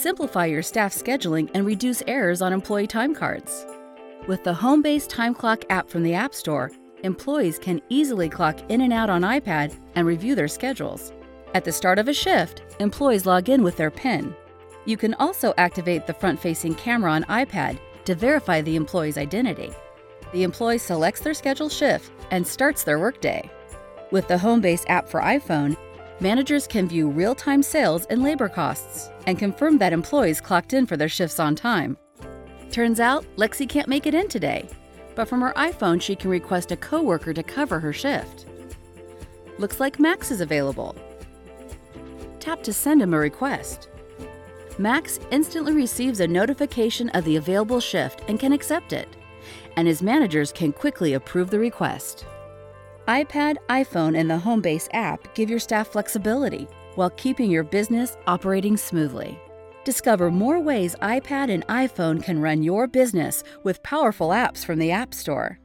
Simplify your staff scheduling and reduce errors on employee time cards. With the Homebase time clock app from the App Store, employees can easily clock in and out on iPad and review their schedules. At the start of a shift, employees log in with their PIN. You can also activate the front facing camera on iPad to verify the employee's identity. The employee selects their scheduled shift and starts their workday. With the Homebase app for iPhone, managers can view real time sales and labor costs and confirm that employees clocked in for their shifts on time. Turns out Lexi can't make it in today, but from her iPhone, she can request a coworker to cover her shift. Looks like Max is available. Tap to send him a request. Max instantly receives a notification of the available shift and can accept it, and his managers can quickly approve the request. iPad, iPhone, and the Homebase app give your staff flexibility while keeping your business operating smoothly. Discover more ways iPad and iPhone can run your business with powerful apps from the App Store.